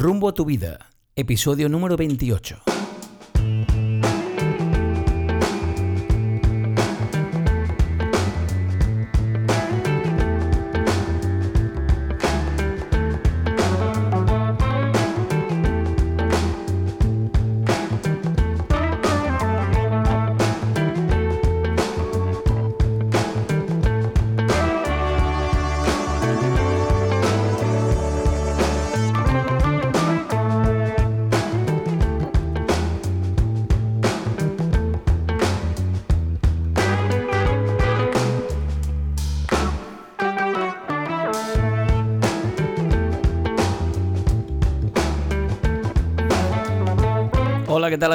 Rumbo a tu vida, episodio número 28.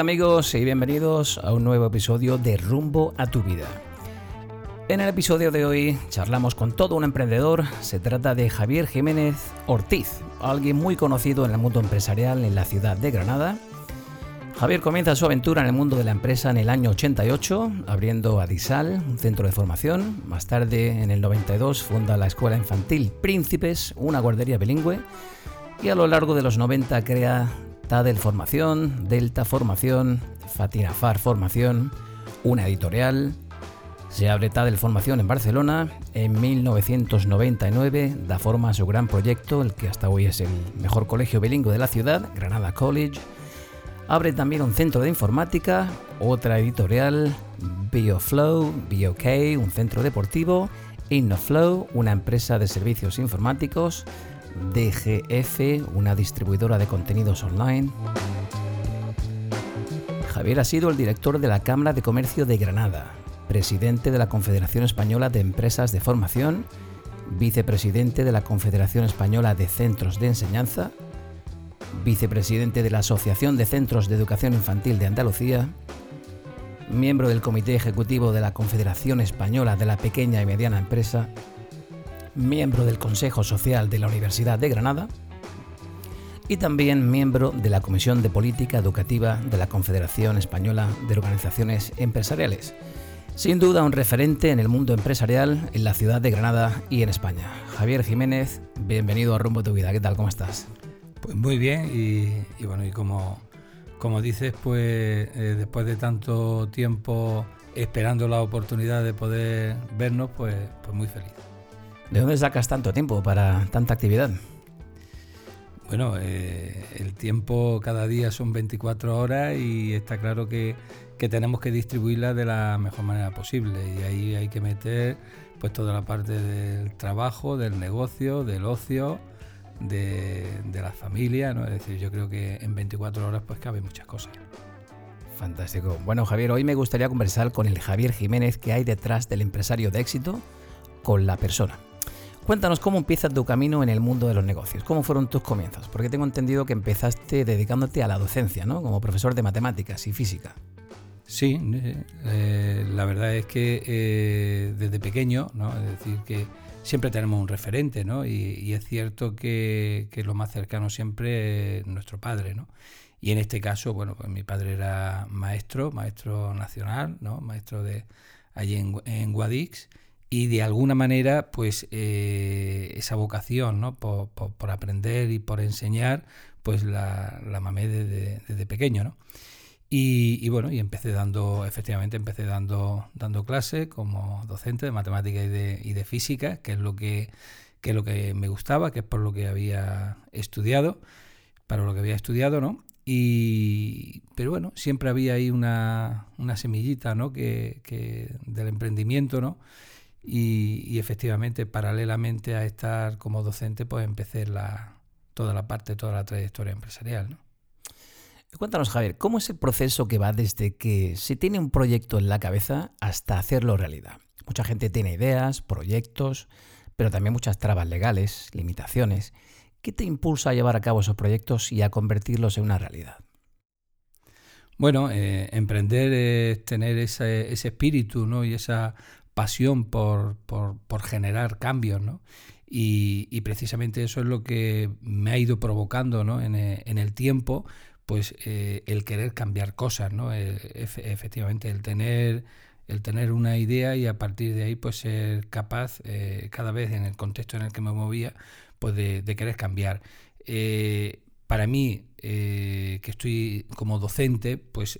Amigos? Y bienvenidos a un nuevo episodio de Rumbo a tu vida. En el episodio de hoy charlamos con todo un emprendedor. Se trata de Javier Jiménez Ortiz, alguien muy conocido en el mundo empresarial en la ciudad de Granada. Javier comienza su aventura en el mundo de la empresa en el año 88, abriendo Adisal, un centro de formación. Más tarde, en el 92, funda la Escuela Infantil Príncipes, una guardería bilingüe. Y a lo largo de los 90 crea Tadel Formación, Delta Formación, Formación, una editorial. Se abre Tadel Formación en Barcelona. En 1999 da forma a su gran proyecto, el que hasta hoy es el mejor colegio bilingüe de la ciudad, Granada College. Abre también un centro de informática, otra editorial, BioFlow, BioK, un centro deportivo, InnoFlow, una empresa de servicios informáticos, DGF, una distribuidora de contenidos online. Javier ha sido el director de la Cámara de Comercio de Granada, presidente de la Confederación Española de Empresas de Formación, vicepresidente de la Confederación Española de Centros de Enseñanza, vicepresidente de la Asociación de Centros de Educación Infantil de Andalucía, miembro del Comité Ejecutivo de la Confederación Española de la Pequeña y Mediana Empresa, miembro del Consejo Social de la Universidad de Granada y también miembro de la Comisión de Política Educativa de la Confederación Española de Organizaciones Empresariales. Sin duda un referente en el mundo empresarial en la ciudad de Granada y en España. Javier Jiménez, bienvenido a Rumbo tu Vida. ¿Qué tal? ¿Cómo estás? Pues muy bien y, bueno, y como, como dices, pues eh, después de tanto tiempo esperando la oportunidad de poder vernos, pues, pues muy feliz. ¿De dónde sacas tanto tiempo para tanta actividad? Bueno, eh, el tiempo cada día son 24 horas y está claro que, tenemos que distribuirla de la mejor manera posible y ahí hay que meter pues toda la parte del trabajo, del negocio, del ocio, de, la familia, ¿no? Es decir, yo creo que en 24 horas pues caben muchas cosas. Fantástico. Bueno, Javier, hoy me gustaría conversar con el Javier Jiménez que hay detrás del empresario de éxito con la persona. Cuéntanos cómo empieza tu camino en el mundo de los negocios. ¿Cómo fueron tus comienzos? Porque tengo entendido que empezaste dedicándote a la docencia, ¿no? Como profesor de matemáticas y física. Sí, eh, la verdad es que eh, desde pequeño. Es decir, que siempre tenemos un referente, ¿no? Y, es cierto que, lo más cercano siempre es nuestro padre, ¿no? Y en este caso, bueno, pues mi padre era maestro, maestro nacional, ¿no? Maestro de allí en Guadix y de alguna manera pues eh, esa vocación ¿no? por, aprender y por enseñar pues la, la mamé desde, pequeño ¿no? y, bueno y empecé dando efectivamente empecé dando dando clases como docente de matemática y de, y de física que es lo que, que es lo que me gustaba que es por lo que había estudiado para lo que había estudiado no y, pero bueno, siempre había ahí una, una semillita ¿no? que, que del emprendimiento, ¿no? Y, efectivamente, paralelamente a estar como docente, pues empecé la, toda la parte, toda la trayectoria empresarial. ¿no? Cuéntanos, Javier, ¿cómo es el proceso que va desde que se tiene un proyecto en la cabeza hasta hacerlo realidad? Mucha gente tiene ideas, proyectos, pero también muchas trabas legales, limitaciones. ¿Qué te impulsa a llevar a cabo esos proyectos y a convertirlos en una realidad? Bueno, eh, emprender es tener ese, ese espíritu ¿no? y esa pasión por, por, generar cambios, ¿no? Y, precisamente eso es lo que me ha ido provocando ¿no? en, eh, en el tiempo, pues eh, el querer cambiar cosas, ¿no? Eh, efectivamente, el tener, el tener una idea y a partir de ahí pues ser capaz, cada vez en el contexto en el que me movía, pues de, querer cambiar. para mí, que estoy como docente, pues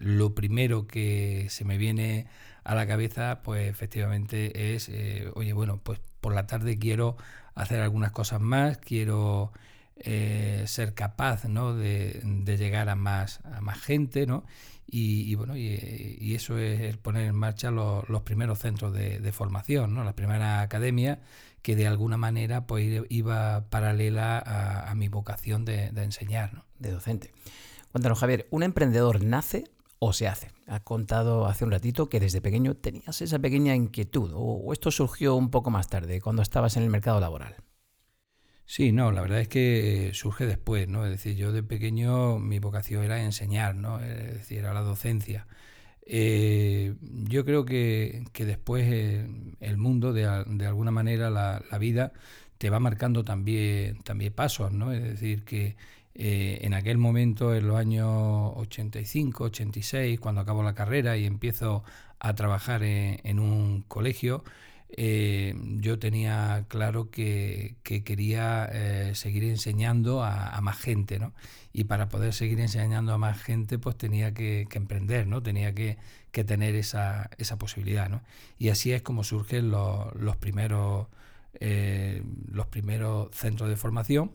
lo primero que se me viene a la cabeza, pues efectivamente es, oye, bueno, pues por la tarde quiero hacer algunas cosas más, quiero eh, ser capaz ¿no? de, llegar a más, a más gente, ¿no? Y, bueno, y, eso es el poner en marcha los, primeros centros de, formación, ¿no? La primera academia que de alguna manera pues iba paralela a, mi vocación de, enseñar. De docente. Cuéntanos, Javier, ¿un emprendedor nace o se hace? Ha contado hace un ratito que desde pequeño tenías esa pequeña inquietud, o esto surgió un poco más tarde, cuando estabas en el mercado laboral. Sí, no, la verdad es que surge después, ¿no? Es decir, yo de pequeño mi vocación era enseñar, ¿no? Es decir, era la docencia. Eh, yo creo que, después eh, el mundo, de, alguna manera, la, vida, te va marcando también, también pasos, ¿no? Es decir, que eh, en aquel momento, en los años 85, 86, cuando acabo la carrera y empiezo a trabajar en un colegio, eh, yo tenía claro que, quería eh, seguir enseñando a, más gente, ¿no? Y para poder seguir enseñando a más gente, pues tenía que, emprender, ¿no? Tenía que, tener esa, esa, posibilidad, ¿no? Y así es como surgen los, primeros, eh, los primeros centros de formación.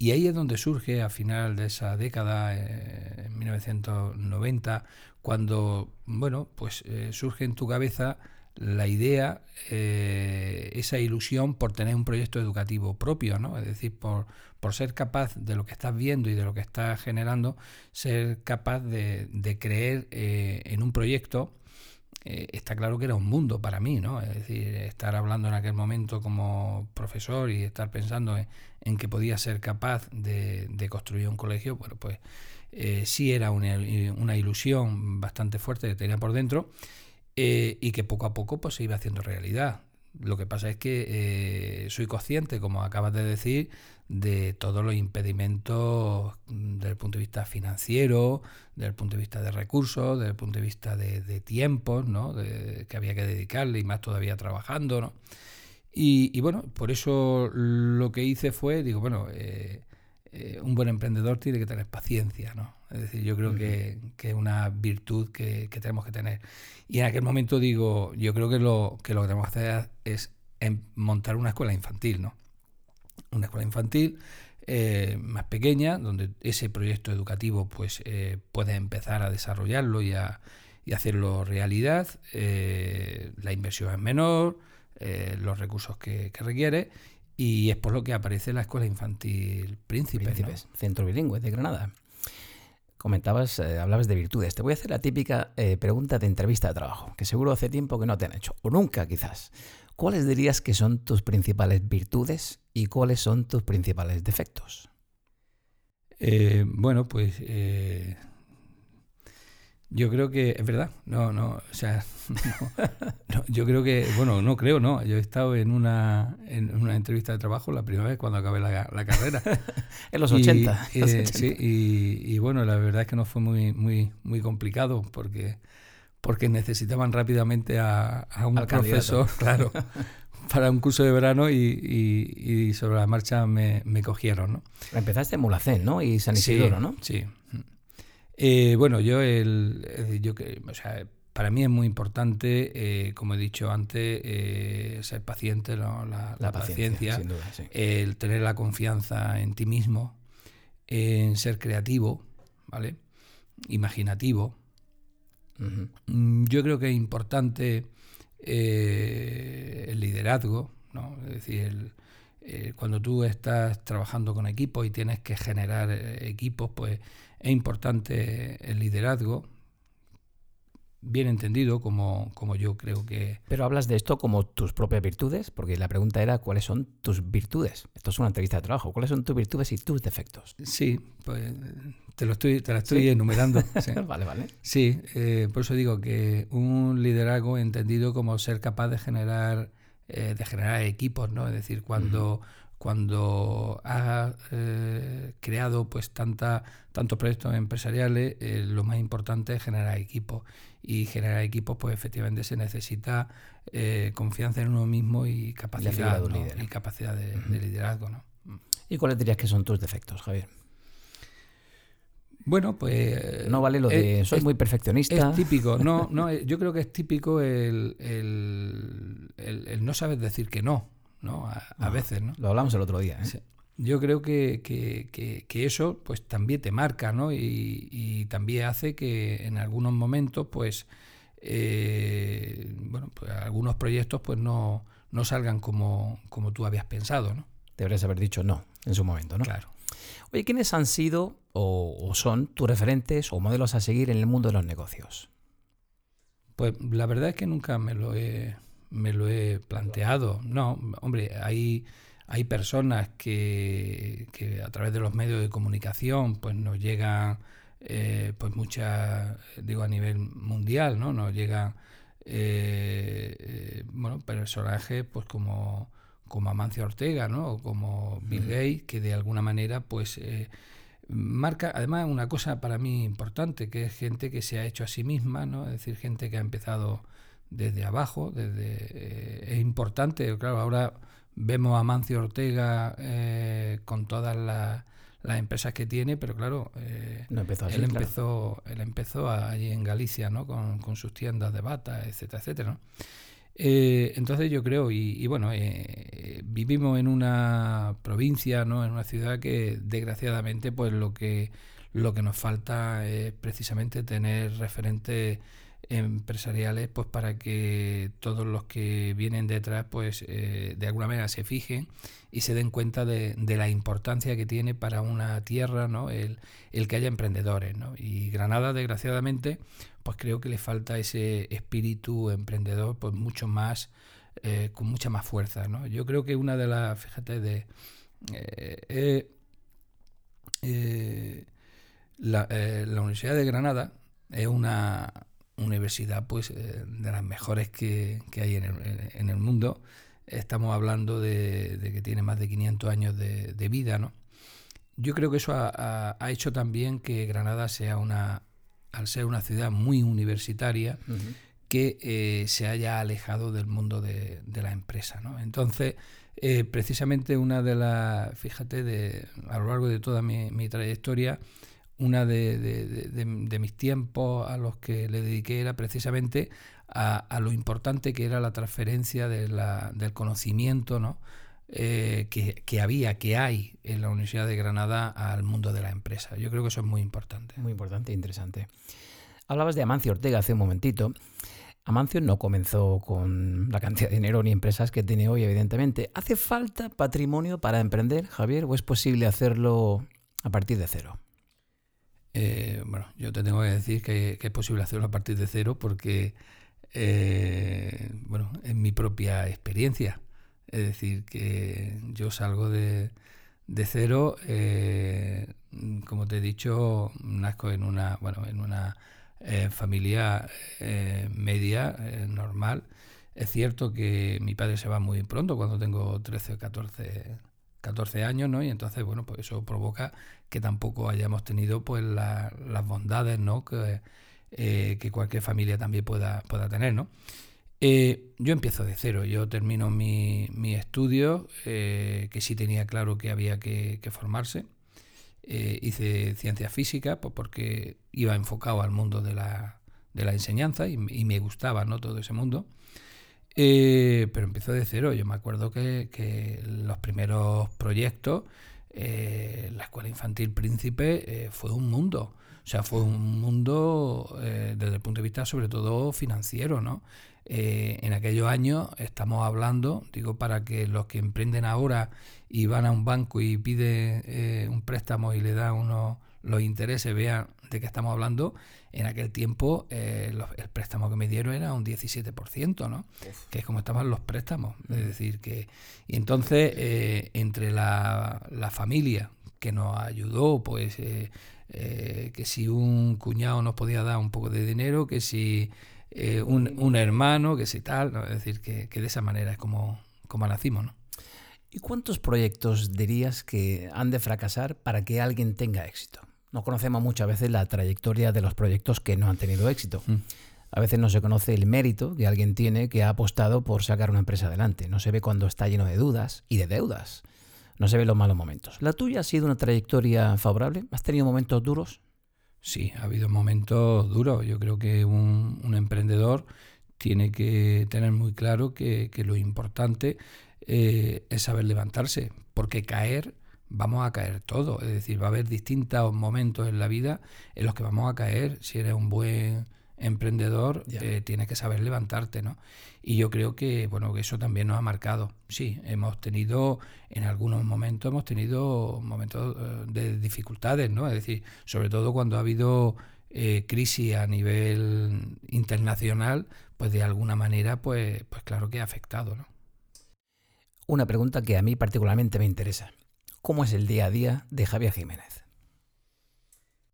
Y ahí es donde surge, a final de esa década, en 1990, cuando, bueno, pues surge en tu cabeza la idea, eh, esa ilusión por tener un proyecto educativo propio, ¿no? Es decir, por, por, ser capaz de lo que estás viendo y de lo que estás generando, ser capaz de, creer eh, en un proyecto. Eh, está claro que era un mundo para mí, ¿no? Es decir, estar hablando en aquel momento como profesor y estar pensando en, que podía ser capaz de, construir un colegio, bueno, pues sí era una, una ilusión bastante fuerte que tenía por dentro eh, y que poco a poco pues, se iba haciendo realidad. Lo que pasa es que eh, soy consciente, como acabas de decir, de todos los impedimentos desde el punto de vista financiero, desde el punto de vista de recursos, desde el punto de vista de, tiempos, ¿no? De, que había que dedicarle y más todavía trabajando. ¿no? Y, bueno, por eso lo que hice fue, digo, bueno, eh, un buen emprendedor tiene que tener paciencia, ¿no? Es decir, yo creo que, es una virtud que, tenemos que tener. Y en aquel momento digo, yo creo que lo que, lo que tenemos que hacer es em, montar una escuela infantil, ¿no? Una escuela infantil eh, más pequeña, donde ese proyecto educativo pues eh, puede empezar a desarrollarlo y, a, y hacerlo realidad. Eh, la inversión es menor, los recursos que, requiere y es por lo que aparece la Escuela Infantil Príncipe. Centro Bilingüe de Granada comentabas, eh, hablabas de virtudes. Te voy a hacer la típica eh, pregunta de entrevista de trabajo, que seguro hace tiempo que no te han hecho, o nunca quizás. ¿Cuáles dirías que son tus principales virtudes y cuáles son tus principales defectos? Eh, bueno, pues yo creo que es verdad, no, no, o sea, yo creo que, bueno, no creo, no, yo he estado en una, en una entrevista de trabajo la primera vez cuando acabé la, carrera. en los 80. Eh, sí, y, bueno, la verdad es que no fue muy, muy, muy complicado porque, porque necesitaban rápidamente a, un profesor, claro, para un curso de verano y, sobre la marcha me, me cogieron, ¿no? Empezaste en Mulacén, ¿no? Y San Isidoro, ¿no? Sí. Eh, bueno, yo, el, yo o sea, para mí es muy importante, eh, como he dicho antes, eh, ser paciente, la, paciencia, el tener la confianza en ti mismo, en ser creativo, ¿vale? Imaginativo. Mm, yo creo que es importante el liderazgo, ¿no? Es decir, cuando tú estás trabajando con equipos y tienes que generar equipos, pues es importante el liderazgo, bien entendido como, como, yo creo que... Pero hablas de esto como tus propias virtudes, porque la pregunta era cuáles son tus virtudes. Esto es una entrevista de trabajo. ¿Cuáles son tus virtudes y tus defectos? Sí, pues te lo estoy, te la estoy enumerando. vale, vale. Sí, eh, por eso digo que un liderazgo entendido como ser capaz de generar, eh, de generar equipos, ¿no? Es decir, cuando cuando ha eh, creado pues tanta, tantos proyectos empresariales, eh, lo más importante es generar equipos. Y generar equipos, pues efectivamente se necesita eh, confianza en uno mismo y capacidad, y capacidad de, liderazgo. ¿no? ¿Y cuáles dirías que son tus defectos, Javier? Bueno, pues... No vale lo de soy muy perfeccionista. Es típico, no, no, yo creo que es típico el, el, no saber decir que no, ¿no? A, ah, veces, ¿no? Lo hablamos el otro día. ¿eh? Yo creo que, que, que, eso pues también te marca, ¿no? Y, y, también hace que en algunos momentos, pues, eh, bueno, pues algunos proyectos pues no, no salgan como, como tú habías pensado, ¿no? Deberías haber dicho no en su momento, ¿no? Claro. Oye, ¿quiénes han sido o, son tus referentes o modelos a seguir en el mundo de los negocios? Pues la verdad es que nunca me lo he, me lo he planteado. No, hombre, hay, hay personas que, que a través de los medios de comunicación pues nos llegan eh, pues muchas, digo a nivel mundial, ¿no? Nos llegan eh, eh, bueno, personajes pues como como Amancio Ortega, ¿no? O como Bill Gates, que de alguna manera, pues, eh, marca, además, una cosa para mí importante, que es gente que se ha hecho a sí misma, ¿no? Es decir, gente que ha empezado desde abajo, desde eh, es importante, claro, ahora vemos a Amancio Ortega eh, con todas las, empresas que tiene, pero claro, no empezó él, empezó, él empezó allí en Galicia, ¿no? Con, con sus tiendas de bata, etcétera, etcétera, ¿no? Eh, entonces yo creo, y, bueno, eh, vivimos en una provincia, ¿no? en una ciudad que desgraciadamente pues lo que, lo que nos falta es precisamente tener referentes empresariales pues para que todos los que vienen detrás pues eh, de alguna manera se fijen y se den cuenta de, la importancia que tiene para una tierra ¿no? el, el que haya emprendedores ¿no? y Granada desgraciadamente pues creo que le falta ese espíritu emprendedor pues mucho más eh, con mucha más fuerza ¿no? yo creo que una de las fíjate de eh, la, la Universidad de Granada es una universidad pues eh, de las mejores que, hay en el, mundo. Estamos hablando de, que tiene más de 500 años de, vida, ¿no? Yo creo que eso ha, hecho también que Granada sea una, al ser una ciudad muy universitaria, que eh, se haya alejado del mundo de, la empresa, ¿no? Entonces, eh, precisamente una de las, fíjate, de, a lo largo de toda mi, mi trayectoria, una de, mis tiempos a los que le dediqué era precisamente a, lo importante que era la transferencia del conocimiento ¿no? Eh, que, había, que hay en la Universidad de Granada al mundo de la empresa. Yo creo que eso es muy importante. Muy importante e interesante. Hablabas de Amancio Ortega hace un momentito. Amancio no comenzó con la cantidad de dinero ni empresas que tiene hoy, evidentemente. ¿Hace falta patrimonio para emprender, Javier, o es posible hacerlo a partir de cero? Eh, bueno, yo te tengo que decir que, es posible hacerlo a partir de cero porque, eh, bueno, es mi propia experiencia. Es decir, que yo salgo de, cero, eh, como te he dicho, nazco en una, bueno, en una familia media, normal. Es cierto que mi padre se va muy pronto, cuando tengo 13 o 14 14 años, ¿no? Y entonces, bueno, pues eso provoca que tampoco hayamos tenido pues las bondades, ¿no? Que, eh, que, cualquier familia también pueda, pueda tener, ¿no? Eh, yo empiezo de cero, yo termino mi, mi estudio, eh, que sí tenía claro que había que, formarse. hice ciencia física pues porque iba enfocado al mundo de la, de la enseñanza y, y, me gustaba ¿no? todo ese mundo. Eh, pero empezó de cero. Yo me acuerdo que, los primeros proyectos, eh, la Escuela Infantil Príncipe, eh, fue un mundo. O sea, fue un mundo desde el punto de vista sobre todo financiero, ¿no? en aquellos años estamos hablando, digo, para que los que emprenden ahora y van a un banco y piden un préstamo y le dan unos los intereses vean de qué estamos hablando, en aquel tiempo eh, el préstamo que me dieron era un 17%, ¿no? Que es como estaban los préstamos. Es mm. decir, que... Y entonces, eh, entre la, la, familia que nos ayudó, pues, eh, que si un cuñado nos podía dar un poco de dinero, que si un, un, hermano, que si tal, ¿no? es decir, que, que, de esa manera es como, como nacimos, ¿no? ¿Y cuántos proyectos dirías que han de fracasar para que alguien tenga éxito? No conocemos muchas veces la trayectoria de los proyectos que no han tenido éxito. Mm. A veces no se conoce el mérito que alguien tiene que ha apostado por sacar una empresa adelante. No se ve cuando está lleno de dudas y de deudas. No se ve los malos momentos. ¿La tuya ha sido una trayectoria favorable? ¿Has tenido momentos duros? Sí, ha habido momentos duros. Yo creo que un, emprendedor tiene que tener muy claro que, lo importante eh, es saber levantarse, porque caer vamos a caer todos. Es decir, va a haber distintos momentos en la vida en los que vamos a caer. Si eres un buen emprendedor, eh, tienes que saber levantarte, ¿no? Y yo creo que, bueno, que eso también nos ha marcado. Sí, hemos tenido, en algunos momentos, hemos tenido momentos eh, de dificultades, ¿no? Es decir, sobre todo cuando ha habido eh, crisis a nivel internacional, pues de alguna manera, pues, pues claro que ha afectado, ¿no? Una pregunta que a mí particularmente me interesa. ¿Cómo es el día a día de Javier Jiménez?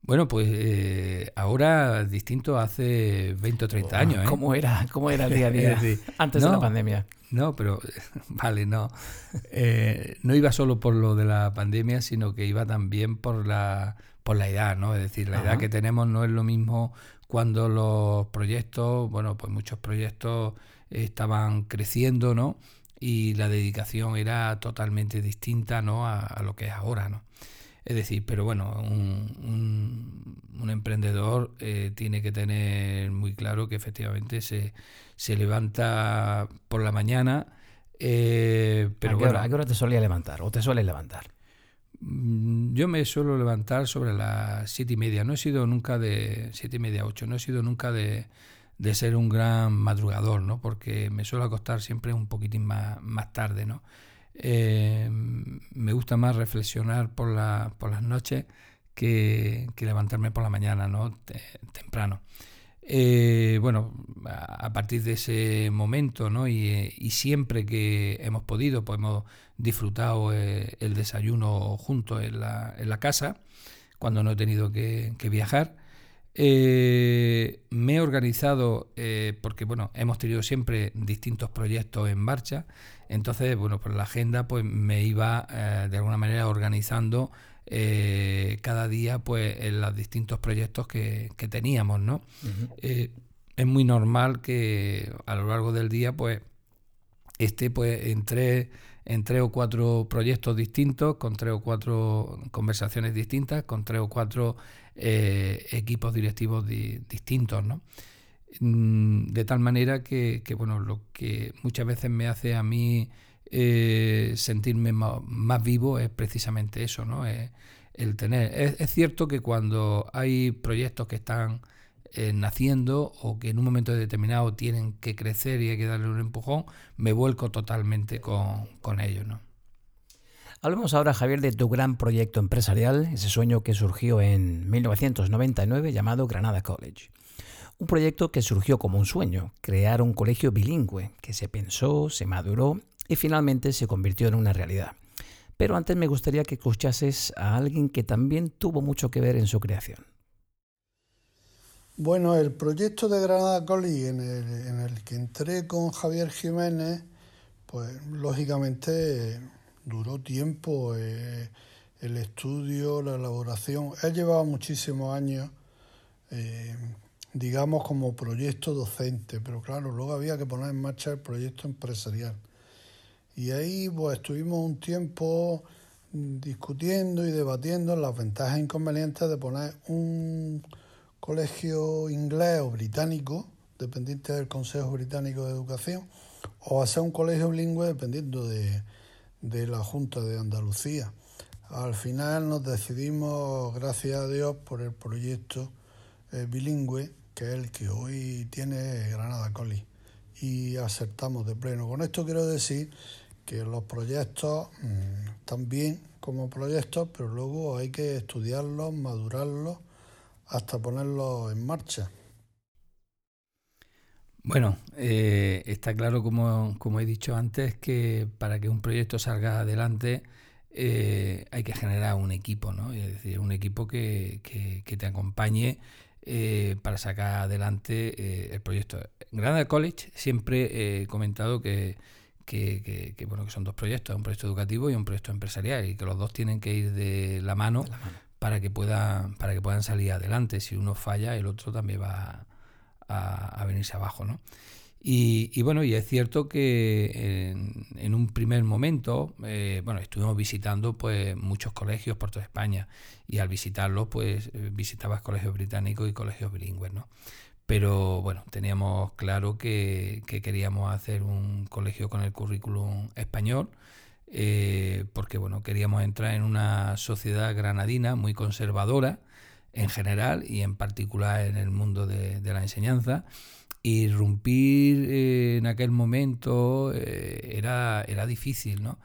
Bueno, pues eh, ahora distinto hace 20 o 30 años. ¿eh? ¿Cómo, era, ¿Cómo era el día a día antes de la pandemia? No, pero vale, no. Eh, no iba solo por lo de la pandemia, sino que iba también por la, por la edad, ¿no? Es decir, la edad que tenemos no es lo mismo cuando los proyectos, bueno, pues muchos proyectos estaban creciendo, ¿no? Y la dedicación era totalmente distinta, ¿no? A, a lo que es ahora, ¿no? Es decir, pero bueno, un, un, emprendedor eh, tiene que tener muy claro que efectivamente se, se levanta por la mañana. Eh, pero ¿A, qué hora, ¿A qué hora te solía levantar o te sueles levantar? Mm, yo me suelo levantar sobre las siete y media. No he sido nunca de siete y media, ocho. No he sido nunca de, de ser un gran madrugador, ¿no? Porque me suelo acostar siempre un poquitín más, más tarde, ¿no? Eh, me gusta más reflexionar por, la, por las noches que, levantarme por la mañana, ¿no? temprano. Eh, bueno, a, partir de ese momento, ¿no? Y, siempre que hemos podido, pues hemos disfrutado eh, el desayuno juntos en la, en la, casa, cuando no he tenido que, viajar. Me he organizado porque bueno, hemos tenido siempre distintos proyectos en marcha entonces, bueno, pues la agenda pues me iba eh, de alguna manera organizando eh, cada día pues en los distintos proyectos que, teníamos, ¿no? Eh, es muy normal que a lo largo del día pues esté pues en tres, en tres o cuatro proyectos distintos, con tres o cuatro conversaciones distintas, con tres o cuatro equipos directivos distintos, ¿no? Mm, de tal manera que, bueno, lo que muchas veces me hace a mí eh, sentirme más, vivo es precisamente eso, ¿no? el tener. Es, cierto que cuando hay proyectos que están eh, naciendo o que en un momento determinado tienen que crecer y hay que darle un empujón, me vuelco totalmente con, con ellos, ¿no? Hablemos ahora, Javier, de tu gran proyecto empresarial, ese sueño que surgió en 1999 llamado Granada College. Un proyecto que surgió como un sueño, crear un colegio bilingüe, que se pensó, se maduró y finalmente se convirtió en una realidad. Pero antes me gustaría que escuchases a alguien que también tuvo mucho que ver en su creación. Bueno, el proyecto de Granada College en el, que entré con Javier Jiménez, pues lógicamente duró tiempo eh, el estudio, la elaboración. Él llevaba muchísimos años eh, digamos, como proyecto docente, pero claro, luego había que poner en marcha el proyecto empresarial. Y ahí pues estuvimos un tiempo discutiendo y debatiendo las ventajas e inconvenientes de poner un colegio inglés o británico, dependiente del Consejo Británico de Educación, o hacer un colegio bilingüe dependiendo de, de la Junta de Andalucía. Al final nos decidimos, gracias a Dios, por el proyecto eh, bilingüe que es el que hoy tiene Granada Coli. Y aceptamos de pleno. Con esto quiero decir que los proyectos mm, están bien como proyectos, pero luego hay que estudiarlos, madurarlos, hasta ponerlos en marcha. Bueno, eh, está claro, como, como, he dicho antes, que para que un proyecto salga adelante eh, hay que generar un equipo, ¿no? Es decir, un equipo que, que te acompañe eh, para sacar adelante eh, el proyecto. En Granada College siempre he comentado que, que, bueno, que son dos proyectos, un proyecto educativo y un proyecto empresarial, y que los dos tienen que ir de la mano, para que puedan para que puedan salir adelante. Si uno falla, el otro también va a, venirse abajo, ¿no? Y, bueno, y es cierto que en, un primer momento, eh, bueno, estuvimos visitando pues muchos colegios por toda España y al visitarlos, pues eh, visitabas colegios británicos y colegios bilingües, ¿no? Pero bueno, teníamos claro que, queríamos hacer un colegio con el currículum español, eh, porque bueno, queríamos entrar en una sociedad granadina muy conservadora en general y en particular en el mundo de la enseñanza irrumpir eh, en aquel momento eh, era, era difícil, ¿no?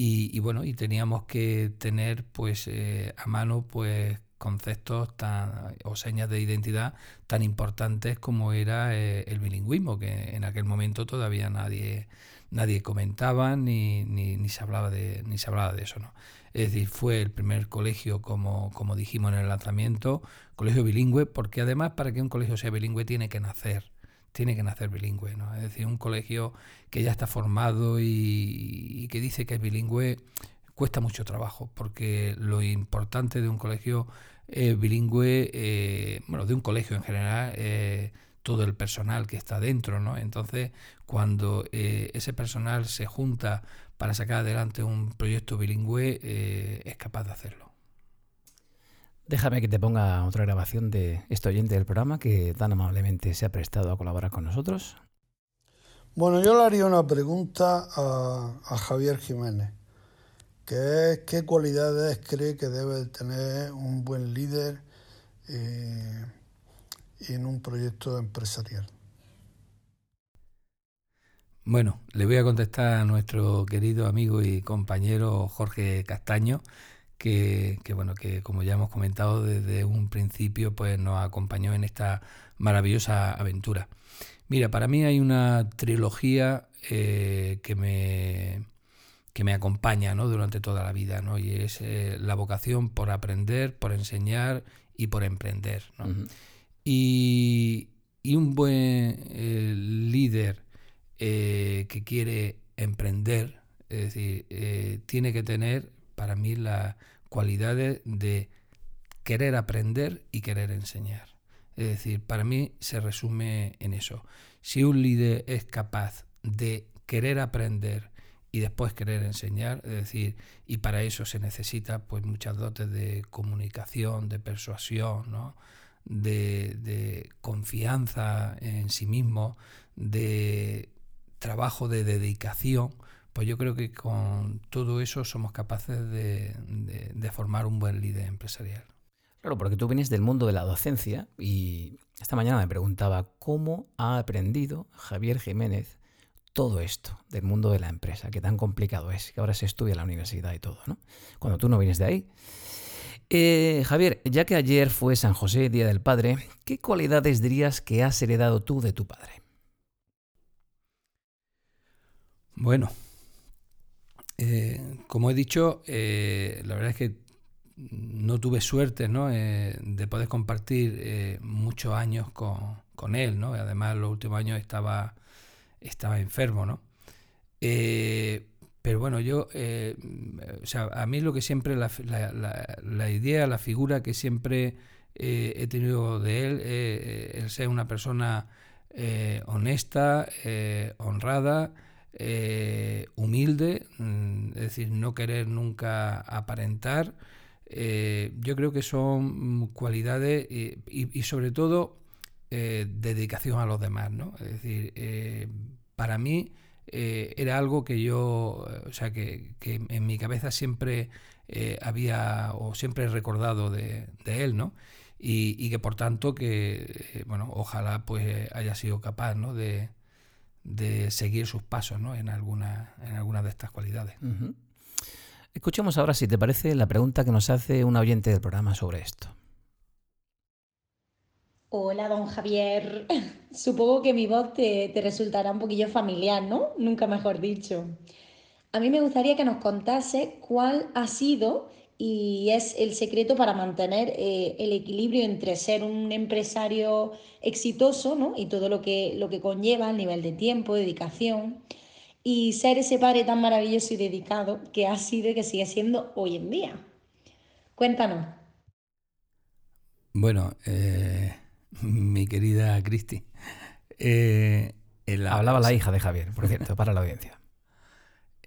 Y, bueno, y teníamos que tener pues eh, a mano pues conceptos tan, o señas de identidad tan importantes como era el bilingüismo, que en aquel momento todavía nadie, nadie comentaba ni, ni, se hablaba de, ni se hablaba de eso. ¿no? Es decir, fue el primer colegio, como, como dijimos en el lanzamiento, colegio bilingüe, porque además para que un colegio sea bilingüe tiene que nacer tiene que nacer bilingüe, ¿no? Es decir, un colegio que ya está formado y, que dice que es bilingüe cuesta mucho trabajo, porque lo importante de un colegio eh, bilingüe, eh, bueno, de un colegio en general, eh, todo el personal que está dentro, ¿no? Entonces, cuando ese personal se junta para sacar adelante un proyecto bilingüe, es capaz de hacerlo. Déjame que te ponga otra grabación de este oyente del programa que tan amablemente se ha prestado a colaborar con nosotros. Bueno, yo le haría una pregunta a, Javier Jiménez, que es qué cualidades cree que debe tener un buen líder eh, en un proyecto empresarial. Bueno, le voy a contestar a nuestro querido amigo y compañero Jorge Castaño, que, bueno, que como ya hemos comentado desde un principio, pues nos acompañó en esta maravillosa aventura. Mira, para mí hay una trilogía eh, que me que me acompaña ¿no? durante toda la vida, ¿no? y es eh, la vocación por aprender, por enseñar y por emprender. Y, un buen eh, líder que quiere emprender, es decir, tiene que tener para mí las cualidades de querer aprender y querer enseñar. Es decir, para mí se resume en eso. Si un líder es capaz de querer aprender y después querer enseñar, es decir, y para eso se necesita pues muchas dotes de comunicación, de persuasión, ¿no? De, de confianza en sí mismo, de trabajo de dedicación, pues yo creo que con todo eso somos capaces de, formar un buen líder empresarial. Claro, porque tú vienes del mundo de la docencia y esta mañana me preguntaba cómo ha aprendido Javier Jiménez todo esto del mundo de la empresa, que tan complicado es, que ahora se estudia en la universidad y todo, ¿no? Cuando tú no vienes de ahí. Eh, Javier, ya que ayer fue San José, Día del Padre, ¿qué cualidades dirías que has heredado tú de tu padre? Bueno, eh, como he dicho, eh, la verdad es que no tuve suerte ¿no? Eh, de poder compartir muchos años con, él, ¿no? además los últimos años estaba, estaba enfermo, ¿no? Pero bueno, yo, o sea, a mí lo que siempre, la, la, idea, la figura que siempre he tenido de él, el ser una persona honesta, honrada, eh, humilde, mm, es decir, no querer nunca aparentar. Eh, yo creo que son cualidades y, sobre todo eh, dedicación a los demás, ¿no? Es decir, para mí era algo que yo, o sea, que, en mi cabeza siempre había o siempre he recordado de, él, ¿no? Y, que por tanto que, bueno, ojalá pues haya sido capaz, ¿no? De, de seguir sus pasos ¿no? en, alguna, en alguna de estas cualidades. Escuchemos ahora, si te parece, la pregunta que nos hace un oyente del programa sobre esto. Hola, don Javier. Supongo que mi voz te, te, resultará un poquillo familiar, ¿no? Nunca mejor dicho. A mí me gustaría que nos contase cuál ha sido y es el secreto para mantener eh, el equilibrio entre ser un empresario exitoso ¿no? y todo lo que, lo que conlleva, el nivel de tiempo, dedicación, y ser ese padre tan maravilloso y dedicado que ha sido y que sigue siendo hoy en día. Cuéntanos. Bueno, eh, mi querida Cristi, eh, Hablaba la hija de Javier, por cierto, para la audiencia.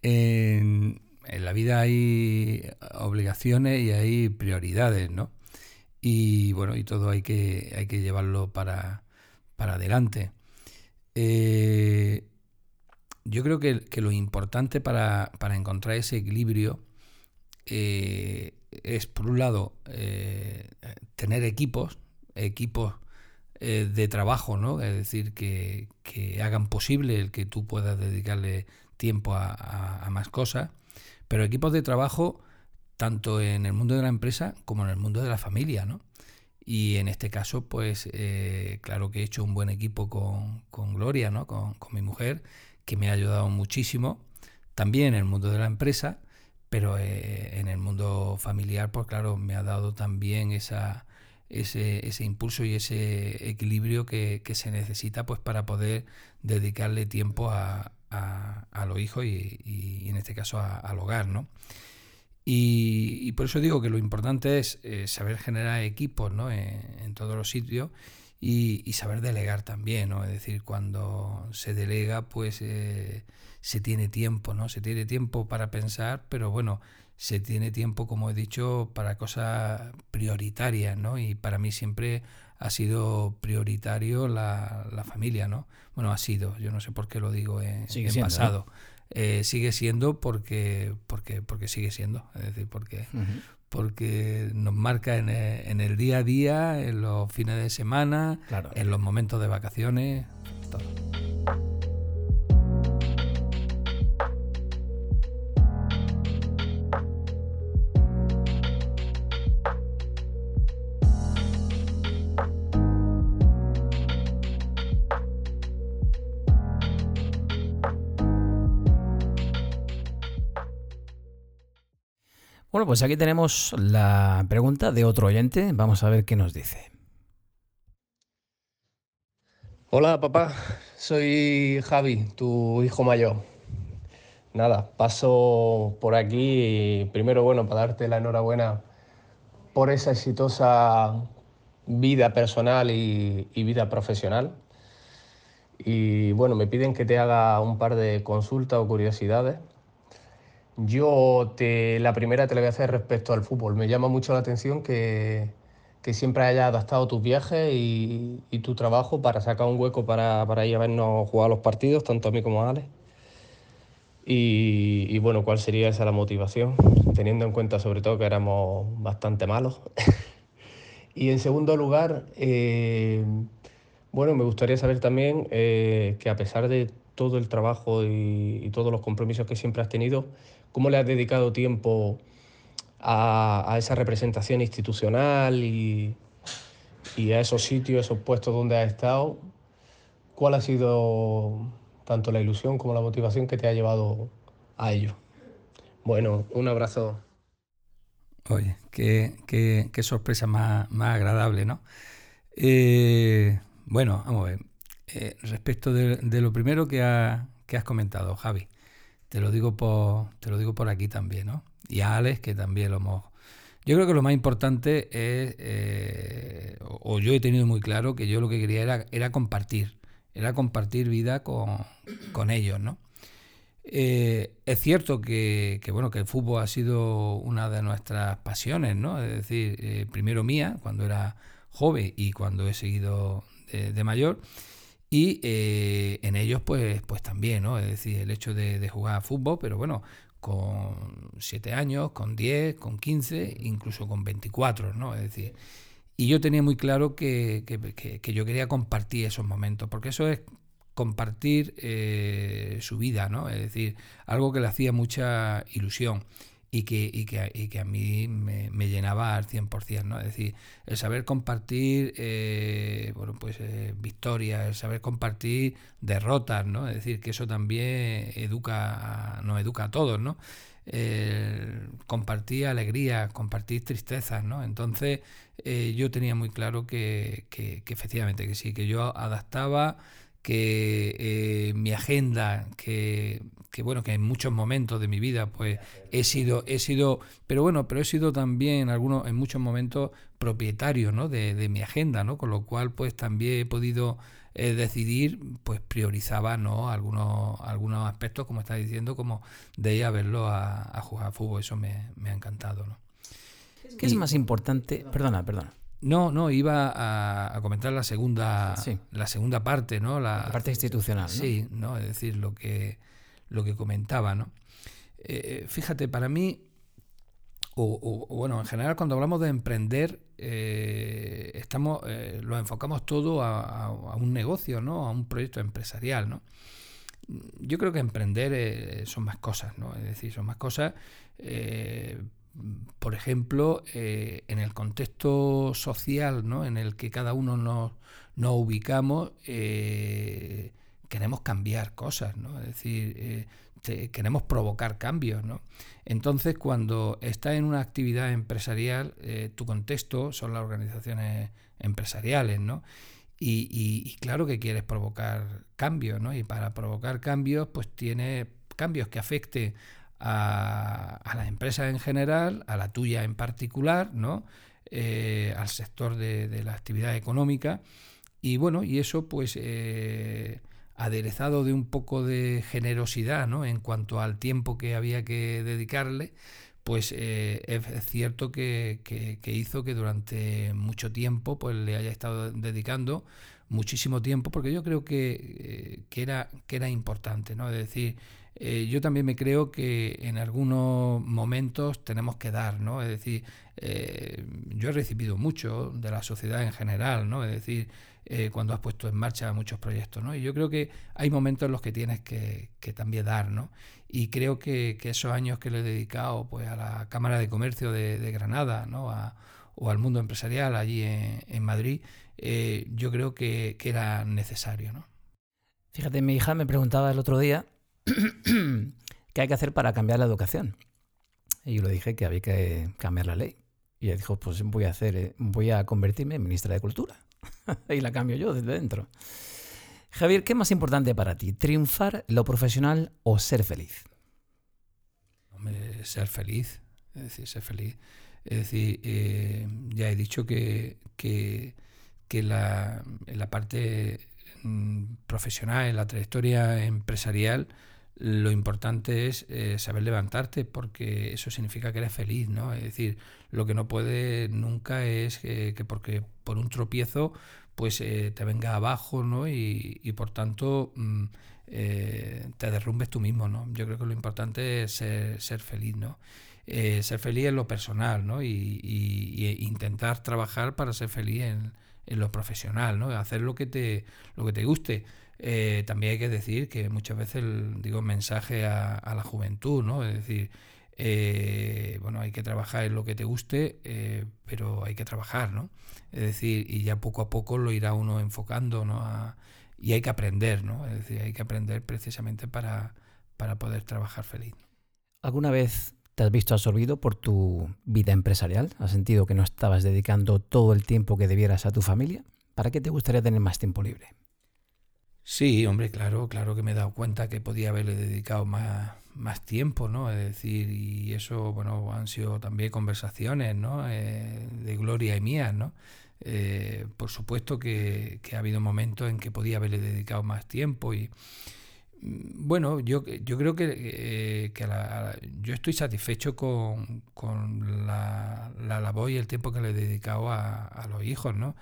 En, la vida hay obligaciones y hay prioridades, ¿no? Y bueno, y todo hay que, hay que llevarlo para, para adelante. Eh, yo creo que, lo importante para, encontrar ese equilibrio eh, es, por un lado, eh, tener equipos, equipos de trabajo, ¿no? Es decir, que, hagan posible el que tú puedas dedicarle tiempo a, más cosas, pero equipos de trabajo tanto en el mundo de la empresa como en el mundo de la familia, ¿no? Y en este caso, pues eh, claro que he hecho un buen equipo con, Gloria, ¿no? Con, mi mujer, que me ha ayudado muchísimo, también en el mundo de la empresa, pero eh, en el mundo familiar, pues claro, me ha dado también esa, ese, ese impulso y ese equilibrio que, se necesita pues para poder dedicarle tiempo a, a, los hijos y, en este caso al hogar, ¿no? Y, por eso digo que lo importante es eh, saber generar equipos ¿no? en, todos los sitios y, saber delegar también, ¿no? Es decir, cuando se delega, pues eh, se tiene tiempo, ¿no? Se tiene tiempo para pensar, pero bueno, se tiene tiempo, como he dicho, para cosas prioritarias, ¿no? Y para mí siempre ha sido prioritario la, la familia, ¿no? Bueno, ha sido, yo no sé por qué lo digo en, pasado. Eh, sigue siendo porque, porque, porque sigue siendo, es decir, porque, porque nos marca en el, en el, día a día, en los fines de semana, en los momentos de vacaciones, todo. Bueno, pues aquí tenemos la pregunta de otro oyente. Vamos a ver qué nos dice. Hola papá, soy Javi, tu hijo mayor. Nada, paso por aquí primero, bueno, para darte la enhorabuena por esa exitosa vida personal y, y vida profesional. Y bueno, me piden que te haga un par de consultas o curiosidades yo te, la primera te la voy a hacer respecto al fútbol. Me llama mucho la atención que, que siempre hayas adaptado tus viajes y, y, tu trabajo para sacar un hueco para, para, ir a vernos jugar los partidos, tanto a mí como a Alex. Y, y, bueno, ¿cuál sería esa la motivación? Teniendo en cuenta sobre todo que éramos bastante malos. y en segundo lugar, eh, bueno, me gustaría saber también eh, que a pesar de todo el trabajo y, y todos los compromisos que siempre has tenido, cómo le has dedicado tiempo a, esa representación institucional y, a esos sitios, esos puestos donde has estado. ¿Cuál ha sido tanto la ilusión como la motivación que te ha llevado a ello? Bueno, un abrazo. Oye, qué, sorpresa más, agradable, ¿no? Eh, bueno, vamos a ver. Eh, respecto de, lo primero que, que has comentado, Javi, te lo digo por, te lo digo por aquí también, ¿no? Y a Alex, que también lo hemos... Yo creo que lo más importante es, eh, o yo he tenido muy claro que yo lo que quería era, era compartir, era compartir vida con, ellos, ¿no? Eh, es cierto que, bueno, que el fútbol ha sido una de nuestras pasiones, ¿no? Es decir, eh, primero mía, cuando era joven y cuando he seguido de mayor, y eh, en ellos, pues, pues también, ¿no? Es decir, el hecho de, jugar a fútbol, pero bueno, con 7 años, con 10, con 15, incluso con 24, ¿no? Es decir, y yo tenía muy claro que, que, yo quería compartir esos momentos, porque eso es compartir eh, su vida, ¿no? Es decir, algo que le hacía mucha ilusión y que, y que, y que a mí me, llenaba al 100%, ¿no? Es decir, el saber compartir, eh, bueno, pues eh, victorias, el saber compartir derrotas, ¿no? Es decir, que eso también educa, nos educa a todos, ¿no? compartir alegría, compartir tristezas, ¿no? Entonces eh, yo tenía muy claro que, que, que, efectivamente que sí, que yo adaptaba que mi agenda, que, que, bueno, que en muchos momentos de mi vida pues he sido, he sido, pero bueno, pero he sido también algunos, en muchos momentos propietario ¿no? de, de mi agenda, ¿no? Con lo cual pues también he podido eh, decidir, pues priorizaba ¿no? algunos, algunos aspectos, como está diciendo, como de ir a verlo a, jugar a fútbol. Eso me, ha encantado. ¿no? ¿Qué es más importante? Perdona, perdona. No, no, iba a, comentar la segunda, la segunda parte, ¿no? La, parte institucional. Sí, ¿no? Es decir, lo que, lo que comentaba, ¿no? Eh, fíjate, para mí, o, bueno, en general cuando hablamos de emprender, eh, estamos, eh, lo enfocamos todo a, un negocio, ¿no? A un proyecto empresarial, ¿no? Yo creo que emprender eh, son más cosas, ¿no? Es decir, son más cosas. por ejemplo, en el contexto social, ¿no? En el que cada uno nos, nos ubicamos, queremos cambiar cosas, ¿no? Es decir, queremos provocar cambios, ¿no? Entonces, cuando estás en una actividad empresarial, eh, tu contexto son las organizaciones empresariales, ¿no? Y, claro que quieres provocar cambios, ¿no? Y para provocar cambios, pues tiene cambios que afecten a, a las empresas en general, a la tuya en particular, ¿no? Eh, al sector de, la actividad económica. Y bueno, y eso pues eh, aderezado de un poco de generosidad ¿no? en cuanto al tiempo que había que dedicarle, pues eh, es cierto que, hizo que durante mucho tiempo pues, le haya estado dedicando muchísimo tiempo, porque yo creo que, eh, era, que era importante, ¿no? Es decir, eh, yo también me creo que en algunos momentos tenemos que dar, ¿no? Es decir, yo he recibido mucho de la sociedad en general, ¿no? Es decir, eh, cuando has puesto en marcha muchos proyectos. ¿no? Y yo creo que hay momentos en los que tienes que, también dar. ¿no? Y creo que, esos años que le he dedicado pues, a la Cámara de Comercio de, Granada ¿no? o al mundo empresarial allí en, Madrid, eh, yo creo que, era necesario. ¿no? Fíjate, mi hija me preguntaba el otro día qué hay que hacer para cambiar la educación. Y yo le dije que había que cambiar la ley. Y ella dijo, pues voy a hacer, eh, voy a convertirme en ministra de Cultura. y la cambio yo desde dentro. Javier, ¿qué es más importante para ti? ¿Triunfar lo profesional o ser feliz? ser feliz. Es decir, ser feliz. Es decir, eh, ya he dicho que, que, la, en la parte mm, profesional, la trayectoria empresarial, lo importante es eh, saber levantarte porque eso significa que eres feliz, ¿no? Es decir, lo que no puede nunca es que porque por un tropiezo pues eh, te venga abajo, ¿no? Y, por tanto mm, eh, te derrumbes tú mismo, ¿no? Yo creo que lo importante es ser, feliz, ¿no? ser feliz en lo personal, ¿no? Y, y, intentar trabajar para ser feliz en, en lo profesional, ¿no? Hacer lo que te, lo que te guste. Eh, también hay que decir que muchas veces digo mensaje a, la juventud, ¿no? Es decir, eh, bueno, hay que trabajar en lo que te guste, eh, pero hay que trabajar, ¿no? Es decir, y ya poco a poco lo irá uno enfocando, ¿no? y hay que aprender, ¿no? Es decir, hay que aprender precisamente para, para poder trabajar feliz. ¿Alguna vez te has visto absorbido por tu vida empresarial? ¿Has sentido que no estabas dedicando todo el tiempo que debieras a tu familia? ¿Para qué te gustaría tener más tiempo libre? Sí, hombre, claro, claro que me he dado cuenta que podía haberle dedicado más, más tiempo, ¿no? Es decir, y eso, bueno, han sido también conversaciones, ¿no? Eh, de Gloria y mía, ¿no? Eh, por supuesto que, ha habido momentos en que podía haberle dedicado más tiempo y bueno, yo, yo creo que, eh, yo estoy satisfecho con, con la, la, labor y el tiempo que le he dedicado a, a los hijos, ¿no?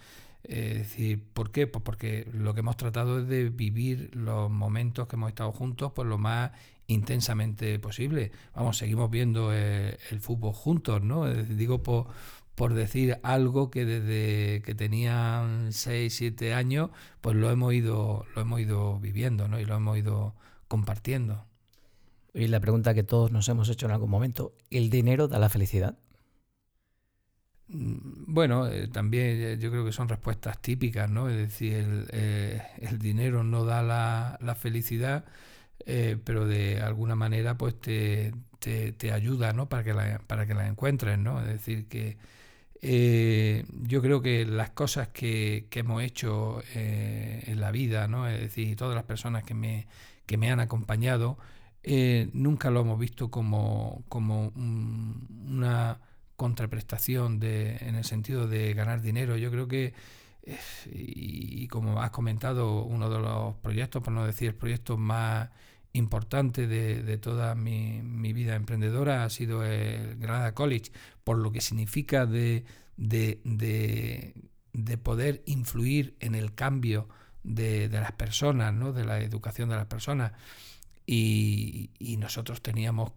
Es decir, ¿por qué? Pues porque lo que hemos tratado es de vivir los momentos que hemos estado juntos por lo más intensamente posible. Vamos, seguimos viendo eh, el, fútbol juntos, ¿no? digo por, por decir algo que desde que tenían 6, 7 años, pues lo hemos ido, lo hemos ido viviendo, ¿no? Y lo hemos ido compartiendo. Y la pregunta que todos nos hemos hecho en algún momento, ¿el dinero da la felicidad? Mm, bueno, eh, también eh, yo creo que son respuestas típicas, ¿no? Es decir, el, eh, dinero no da la, felicidad, pero de alguna manera pues te, te, ayuda, ¿no? Para que la, para que la encuentres, ¿no? Es decir, que Eh, yo creo que las cosas que, hemos hecho eh, en la vida, ¿no? es decir, todas las personas que me, que me han acompañado, eh, nunca lo hemos visto como, como una contraprestación de, en el sentido de ganar dinero. Yo creo que, y, como has comentado, uno de los proyectos, por no decir el proyecto más importante de, toda mi, vida emprendedora ha sido el Granada College, por lo que significa de, de, poder influir en el cambio de, las personas, ¿no? de la educación de las personas. Y, nosotros teníamos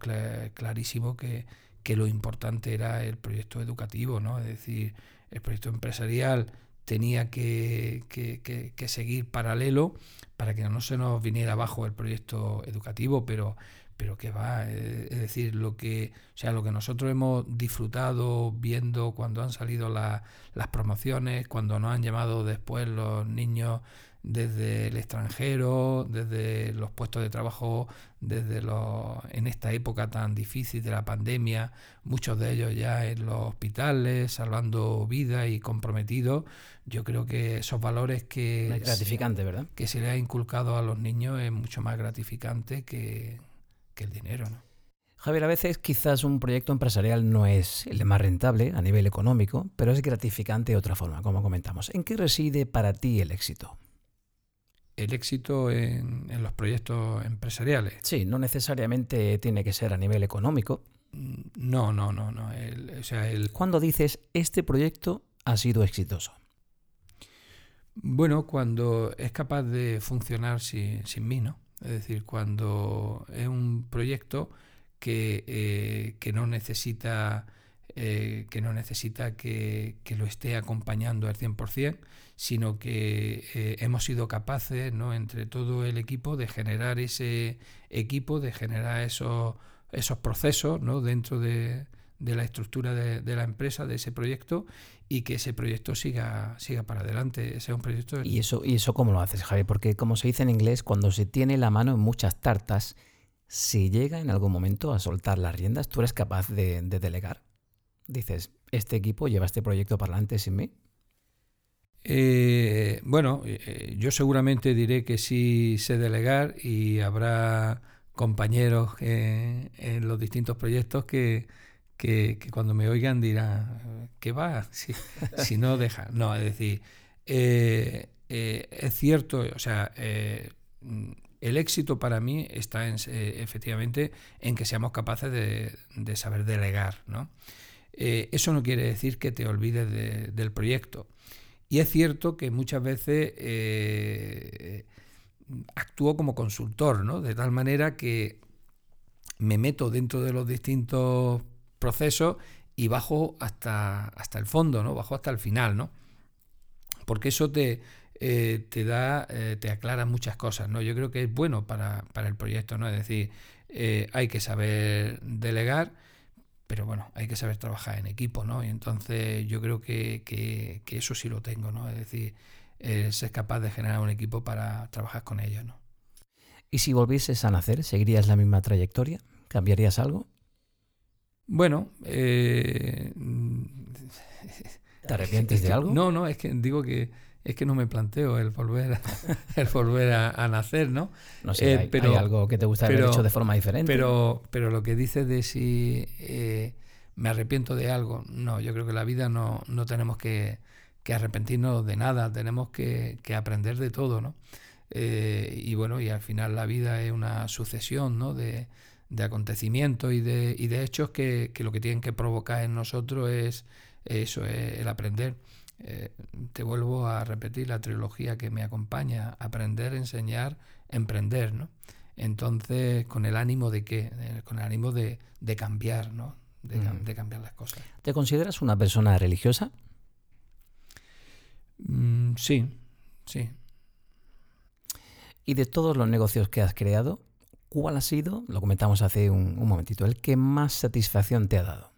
clarísimo que, que, lo importante era el proyecto educativo, ¿no? es decir, el proyecto empresarial tenía que, que, seguir paralelo para que no se nos viniera abajo el proyecto educativo, pero, pero que va, eh, es decir, lo que, o sea, lo que nosotros hemos disfrutado viendo cuando han salido las promociones, cuando nos han llamado después los niños desde el extranjero, desde los puestos de trabajo, desde los, en esta época tan difícil de la pandemia, muchos de ellos ya en los hospitales, salvando vidas y comprometidos. Yo creo que esos valores que, gratificante, ¿verdad? que se le ha inculcado a los niños es mucho más gratificante que, que el dinero. ¿no? Javier, a veces quizás un proyecto empresarial no es el más rentable a nivel económico, pero es gratificante de otra forma, como comentamos. ¿En qué reside para ti el éxito? El éxito en, los proyectos empresariales. Sí, no necesariamente tiene que ser a nivel económico. No, no, no, no. o sea, el... ¿Cuándo dices este proyecto ha sido exitoso? Bueno, cuando es capaz de funcionar sin, sin mí, ¿no? Es decir, cuando es un proyecto que, eh, que no necesita eh, que no necesita que, lo esté acompañando al 100%, sino que eh, hemos sido capaces, ¿no? entre todo el equipo, de generar ese equipo, de generar esos, esos procesos ¿no? dentro de, la estructura de, la empresa, de ese proyecto, y que ese proyecto siga, siga para adelante. Ese un proyecto... ¿Y eso, ¿Y eso cómo lo haces, Javi? Porque como se dice en inglés, cuando se tiene la mano en muchas tartas, si llega en algún momento a soltar las riendas, ¿tú eres capaz de delegar? Dices, este equipo lleva este proyecto para adelante sin mí? Eh, bueno, eh, yo seguramente diré que sí sé delegar y habrá compañeros en los distintos proyectos que, cuando me oigan dirán, ¿qué va? Si, no deja. No, es decir, eh, es cierto, o sea, el éxito para mí está en, efectivamente en que seamos capaces de, de saber delegar, ¿no? Eh, eso no quiere decir que te olvides del proyecto. Y es cierto que muchas veces eh, actúo como consultor, ¿no? De tal manera que me meto dentro de los distintos procesos y bajo hasta, hasta el fondo, ¿no? Bajo hasta el final, ¿no? Porque eso te, eh, te da, te aclara muchas cosas, ¿no? Yo creo que es bueno para, para el proyecto, ¿no? Es decir, hay que saber delegar, pero bueno, hay que saber trabajar en equipo, ¿no? Y entonces yo creo que, eso sí lo tengo, ¿no? Es decir, ser capaz de generar un equipo para trabajar con ellos, ¿no? ¿Y si volvieses a nacer, seguirías la misma trayectoria? ¿Cambiarías algo? Bueno, eh, ¿te arrepientes de algo? No, no, es que digo que es que no me planteo el volver a, el volver a, nacer, ¿no? No sé, eh, hay, algo que te gusta haber hecho de forma diferente. Pero, pero lo que dices de si eh, me arrepiento de algo, no, yo creo que la vida no, no tenemos que, arrepentirnos de nada, tenemos que, aprender de todo, ¿no? Eh, y bueno, y al final la vida es una sucesión, ¿no? De, de acontecimientos y de, y de hechos que, que, lo que tienen que provocar en nosotros es eso, es el aprender. Eh, te vuelvo a repetir la trilogía que me acompaña, aprender, enseñar, emprender, ¿no? Entonces, con el ánimo de qué? con el ánimo de, cambiar, ¿no? De, cambiar las cosas. ¿Te consideras una persona religiosa? Mm, sí, sí. Y de todos los negocios que has creado, ¿cuál ha sido, lo comentamos hace un momentito, el que más satisfacción te ha dado?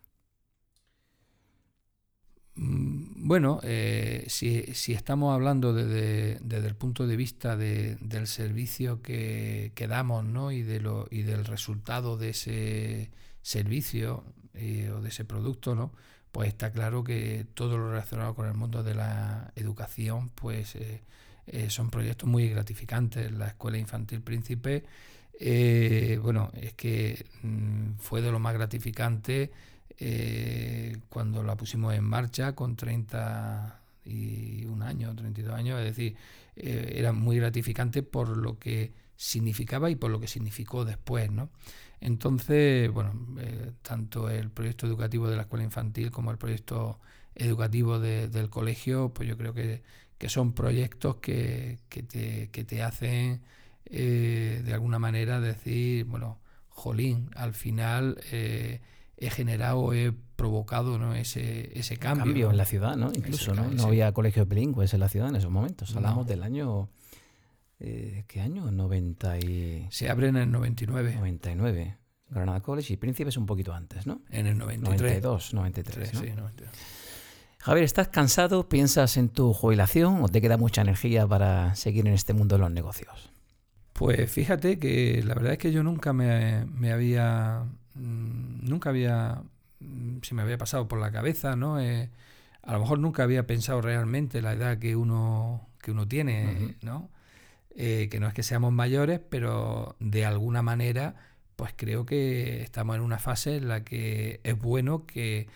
Mm, bueno, eh, si, estamos hablando desde, el punto de vista del servicio que, damos ¿no? y, de lo, y del resultado de ese servicio eh, o de ese producto, ¿no? pues está claro que todo lo relacionado con el mundo de la educación, pues eh, son proyectos muy gratificantes. La Escuela Infantil Príncipe, bueno, es que mm, fue de lo más gratificante cuando la pusimos en marcha con 31 años, 32 años, es decir, era muy gratificante por lo que significaba y por lo que significó después, ¿no? Entonces, bueno, eh, tanto el proyecto educativo de la escuela infantil como el proyecto educativo del colegio, pues yo creo que, son proyectos que, te, hacen eh, de alguna manera decir, bueno, jolín, al final eh, he generado, he provocado ¿no? ese, ese cambio. cambio en la ciudad, ¿no? Incluso, ¿no? No había colegios bilingües en la ciudad en esos momentos. Hablamos del año eh, ¿Qué año? 90 y... Se abre en el 99. 99. Granada College y Príncipes un poquito antes, ¿no? En el 93. 92, 93. Sí, 92. Javier, ¿estás cansado? ¿Piensas en tu jubilación o te queda mucha energía para seguir en este mundo de los negocios? Pues fíjate que la verdad es que yo nunca me, me había. Mm, nunca había. Mm, se me había pasado por la cabeza, ¿no? Eh, a lo mejor nunca había pensado realmente la edad que uno, que uno tiene, ¿no? Eh, que no es que seamos mayores, pero de alguna manera, pues creo que estamos en una fase en la que es bueno que,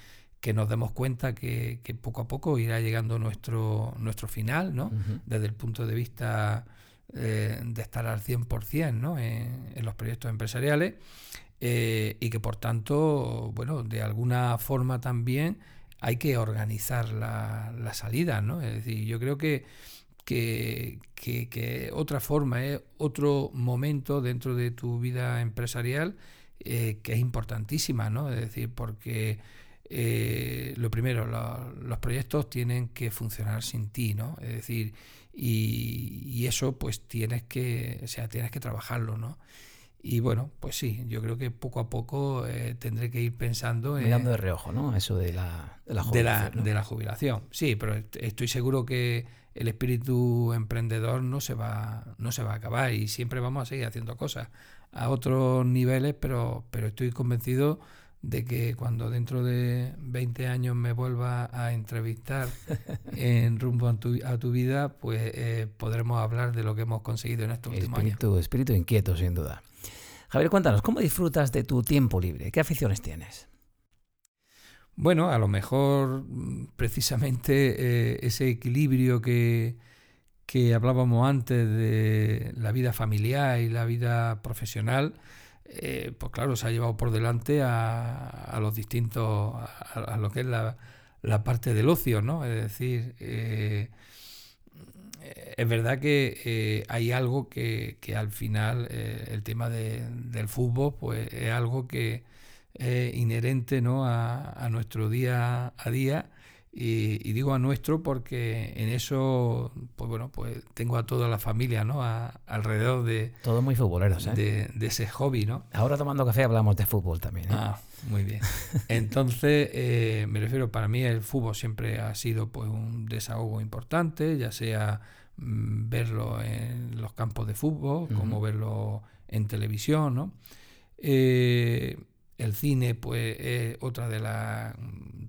nos demos cuenta que, poco a poco irá llegando nuestro, nuestro final, ¿no? Desde el punto de vista eh, de estar al 100% ¿no? en, en los proyectos empresariales eh, y que por tanto, bueno, de alguna forma también hay que organizar la, la salida, ¿no? Es decir, yo creo que que, otra forma, es otro momento dentro de tu vida empresarial eh, que es importantísima, ¿no? Es decir, porque eh, lo primero, los proyectos tienen que funcionar sin ti, ¿no? Es decir, y, eso pues tienes que, o sea, tienes que trabajarlo, ¿no? Y bueno, pues sí, yo creo que poco a poco eh, tendré que ir pensando... Mirando de reojo, ¿no? Eso de la, de la jubilación. de la jubilación, sí, pero estoy seguro que el espíritu emprendedor no se va, no se va a acabar y siempre vamos a seguir haciendo cosas a otros niveles, pero, pero estoy convencido de que cuando dentro de 20 años me vuelva a entrevistar en rumbo a tu, vida, pues eh, podremos hablar de lo que hemos conseguido en estos últimos años. Espíritu inquieto, sin duda. Javier, cuéntanos, ¿cómo disfrutas de tu tiempo libre? ¿Qué aficiones tienes? Bueno, a lo mejor mm, precisamente eh, ese equilibrio que, hablábamos antes de la vida familiar y la vida profesional, eh, pues claro, se ha llevado por delante a, los distintos, a, lo que es la, parte del ocio, ¿no? Es decir, eh, es verdad que hay algo que, al final, el tema del fútbol, pues es algo que inherente ¿no? a, nuestro día a día. Y, digo a nuestro porque en eso, pues bueno, pues tengo a toda la familia, ¿no? alrededor de... Todos muy futboleros, ¿eh? De, ese hobby, ¿no? Ahora tomando café hablamos de fútbol también. ¿eh? Ah, muy bien. Entonces, eh, me refiero, para mí el fútbol siempre ha sido pues un desahogo importante, ya sea mm, verlo en los campos de fútbol, como verlo en televisión, ¿no? Eh, el cine, pues, es otra de,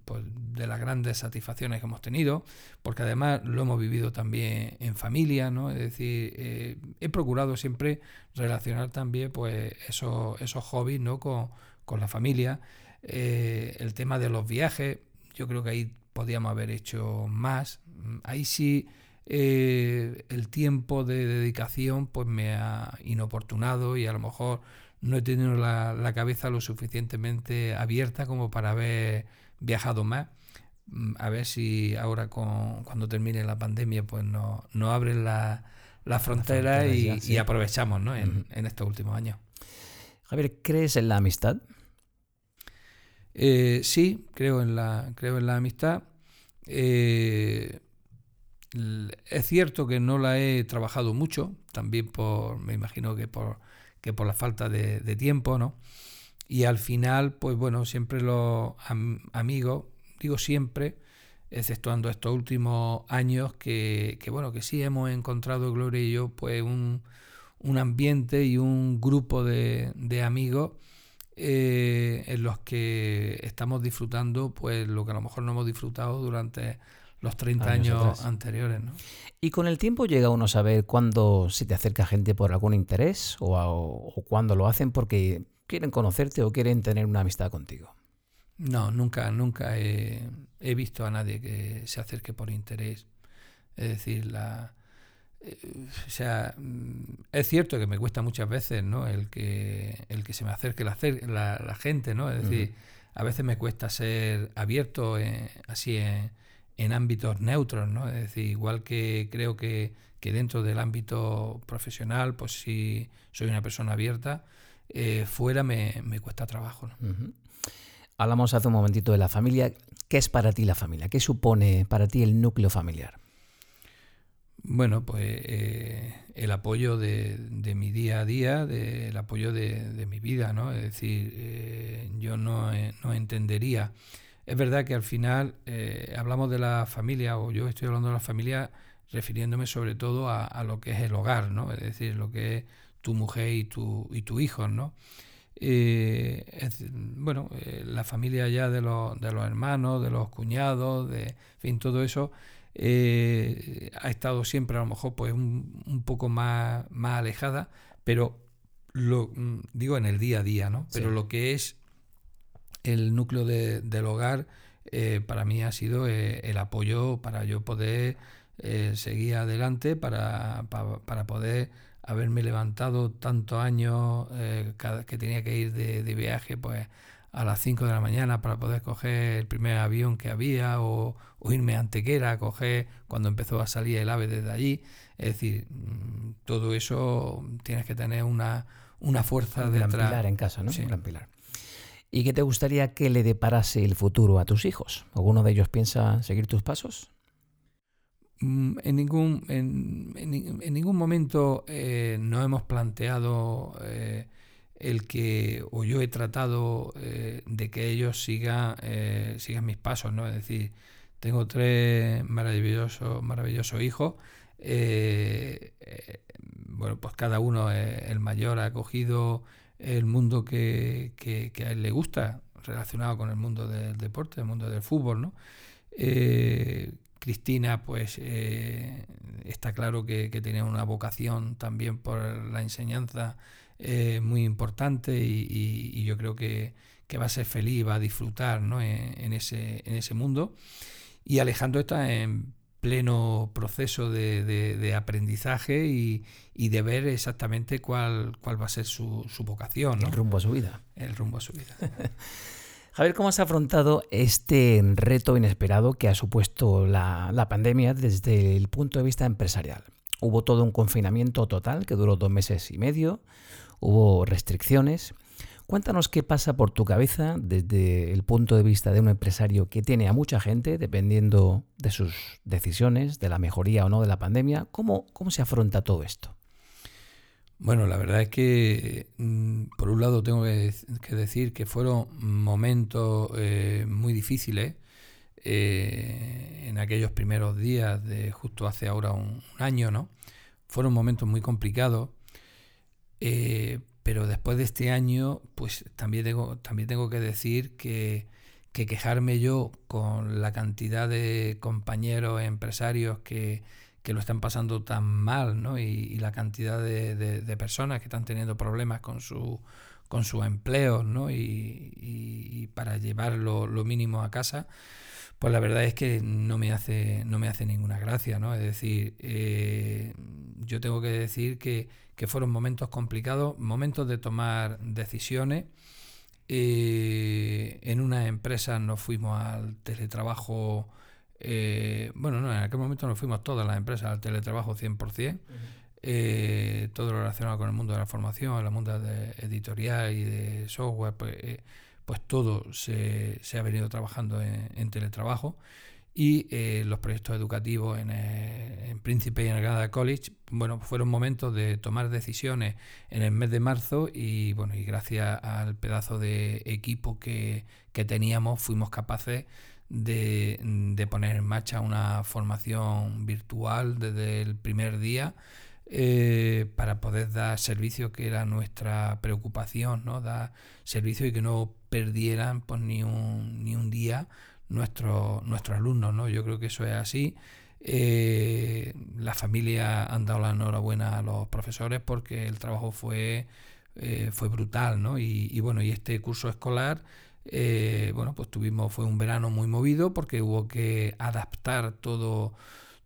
pues, de las grandes satisfacciones que hemos tenido, porque además lo hemos vivido también en familia, ¿no? Es decir, eh, he procurado siempre relacionar también, pues, esos, esos hobbies, ¿no? Con, la familia. Eh, el tema de los viajes, yo creo que ahí podíamos haber hecho más. Ahí sí... Eh, el tiempo de dedicación pues me ha inoportunado y a lo mejor no he tenido la, cabeza lo suficientemente abierta como para haber viajado más. Mm, a ver si ahora con, cuando termine la pandemia pues nos no abren la, la frontera, y, aprovechamos ¿no? en, estos últimos años. Javier, ¿crees en la amistad? Eh, sí, creo en la, creo en la amistad. Eh, es cierto que no la he trabajado mucho, también por, me imagino que por que por la falta de, tiempo, ¿no? Y al final, pues bueno, siempre los amigos, digo siempre, exceptuando estos últimos años, que, bueno, que sí hemos encontrado, Gloria y yo, pues un, ambiente y un grupo de, amigos eh, en los que estamos disfrutando pues lo que a lo mejor no hemos disfrutado durante los 30 años, anteriores. ¿no? Y con el tiempo llega uno a saber cuándo se te acerca gente por algún interés o, o cuándo lo hacen porque quieren conocerte o quieren tener una amistad contigo. No, nunca, nunca he, visto a nadie que se acerque por interés. Es decir, la, o sea, mm, es cierto que me cuesta muchas veces, ¿no? El que, el que se me acerque la, la, gente, ¿no? Es decir, a veces me cuesta ser abierto así en, ámbitos neutros, ¿no? Es decir, igual que creo que, dentro del ámbito profesional, pues si soy una persona abierta, eh, fuera me, cuesta trabajo, ¿no? Hablamos hace un momentito de la familia. ¿Qué es para ti la familia? ¿Qué supone para ti el núcleo familiar? Bueno, pues eh, el apoyo de, mi día a día, el apoyo de, mi vida, ¿no? Es decir, eh, yo no, eh, no, entendería. Es verdad que al final hablamos de la familia, o yo estoy hablando de la familia refiriéndome sobre todo a, a, lo que es el hogar, ¿no? Es decir, lo que es tu mujer y tu, y tu hijo, ¿no? Eh, bueno, eh, la familia ya de los, de los hermanos, de los cuñados, de fin, todo eso eh, ha estado siempre a lo mejor pues un, un, poco más, más alejada, pero lo mm, digo en el día a día, ¿no? Pero lo que es el núcleo del hogar para mí ha sido el apoyo para yo poder seguir adelante, para, para, para poder haberme levantado tantos años eh, que tenía que ir de, viaje pues a las 5 de la mañana para poder coger el primer avión que había o, irme a Antequera a coger cuando empezó a salir el ave desde allí. Es decir, mm, todo eso tienes que tener una, una fuerza un gran pilar en casa, ¿no? Un gran pilar. ¿Y qué te gustaría que le deparase el futuro a tus hijos? ¿Alguno de ellos piensa seguir tus pasos? Mm, en ningún, en, en, ningún momento eh, no hemos planteado eh, el que, o yo he tratado eh, de que ellos sigan, sigan mis pasos, ¿no? Es decir, tengo tres maravillosos, maravillosos hijos. bueno, pues cada uno, el mayor ha cogido el mundo que, que, a él le gusta, relacionado con el mundo del deporte, el mundo del fútbol, ¿no? Cristina, pues eh, está claro que, tenía una vocación también por la enseñanza eh, muy importante y, yo creo que, va a ser feliz, va a disfrutar en, ese, en ese mundo. Y Alejandro está en pleno proceso de, aprendizaje y, de ver exactamente cuál, cuál va a ser su, su vocación. El rumbo a su vida. El rumbo a su vida. Javier, ¿cómo has afrontado este reto inesperado que ha supuesto la, pandemia desde el punto de vista empresarial? Hubo todo un confinamiento total que duró dos meses y medio, hubo restricciones. Cuéntanos qué pasa por tu cabeza desde el punto de vista de un empresario que tiene a mucha gente, dependiendo de sus decisiones, de la mejoría o no de la pandemia. ¿Cómo, cómo se afronta todo esto? Bueno, la verdad es que mm, por un lado tengo que, decir que fueron momentos eh, muy difíciles eh, en aquellos primeros días de justo hace ahora un, año, ¿no? Fueron momentos muy complicados, eh, pero después de este año, pues también tengo, también tengo que decir que, que quejarme yo con la cantidad de compañeros empresarios que que lo están pasando tan mal, ¿no? Y, la cantidad de, personas que están teniendo problemas con su con sus empleos, ¿no? Y, para llevar lo, mínimo a casa, pues la verdad es que no me hace, no me hace ninguna gracia, ¿no? Es decir, eh, yo tengo que decir que, fueron momentos complicados, momentos de tomar decisiones. Eh, en una empresa nos fuimos al teletrabajo eh, bueno, no, en aquel momento nos fuimos todas las empresas al teletrabajo 100%, eh, todo lo relacionado con el mundo de la formación, el mundo de editorial y de software, pues, eh, pues todo se, ha venido trabajando en, teletrabajo. Y los proyectos educativos en, en, Príncipe y en el Granada College, bueno, fueron momentos de tomar decisiones en el mes de marzo y bueno, y gracias al pedazo de equipo que, que teníamos fuimos capaces de, poner en marcha una formación virtual desde el primer día eh, para poder dar servicio, que era nuestra preocupación, ¿no? Dar servicio y que no perdieran pues, ni, un, ni un día nuestros, nuestros alumnos, ¿no? Yo creo que eso es así. Eh, la familia han dado la enhorabuena a los profesores porque el trabajo fue, eh, fue brutal, ¿no? Y, bueno, y este curso escolar, eh, bueno, pues tuvimos, fue un verano muy movido porque hubo que adaptar todo,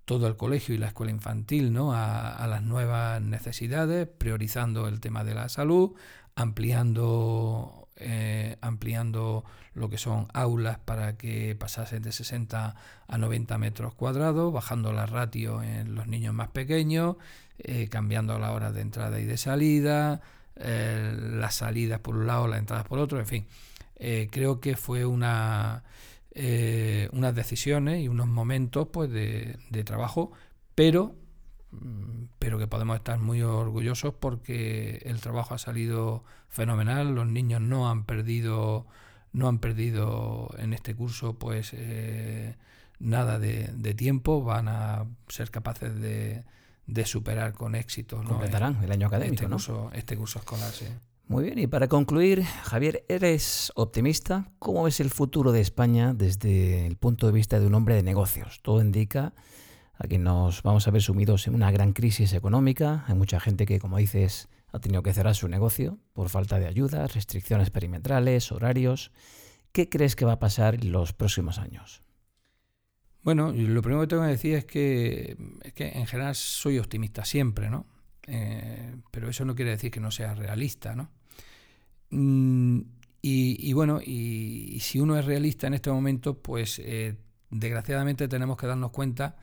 todo el colegio y la escuela infantil, ¿no? A, las nuevas necesidades, priorizando el tema de la salud, ampliando eh, ampliando lo que son aulas para que pasasen de 60 a 90 metros cuadrados, bajando la ratio en los niños más pequeños, eh, cambiando la hora de entrada y de salida, eh, las salidas por un lado, las entradas por otro, en fin. creo que fue una, unas decisiones y unos momentos pues, de, de trabajo, pero Mm, pero que podemos estar muy orgullosos porque el trabajo ha salido fenomenal, los niños no han perdido no han perdido en este curso pues eh, nada de, tiempo, van a ser capaces de, superar con éxito. ¿no? Completarán el año académico, este ¿no? Curso, este curso escolar, sí. Muy bien, y para concluir, Javier, ¿eres optimista? ¿Cómo ves el futuro de España desde el punto de vista de un hombre de negocios? Todo indica Aquí nos vamos a ver sumidos en una gran crisis económica. Hay mucha gente que, como dices, ha tenido que cerrar su negocio por falta de ayuda, restricciones perimetrales, horarios. ¿Qué crees que va a pasar en los próximos años? Bueno, lo primero que tengo que decir es que, que en general soy optimista siempre, ¿no? Eh, pero eso no quiere decir que no sea realista, ¿no? Mm, y, bueno, y, si uno es realista en este momento, pues eh, desgraciadamente tenemos que darnos cuenta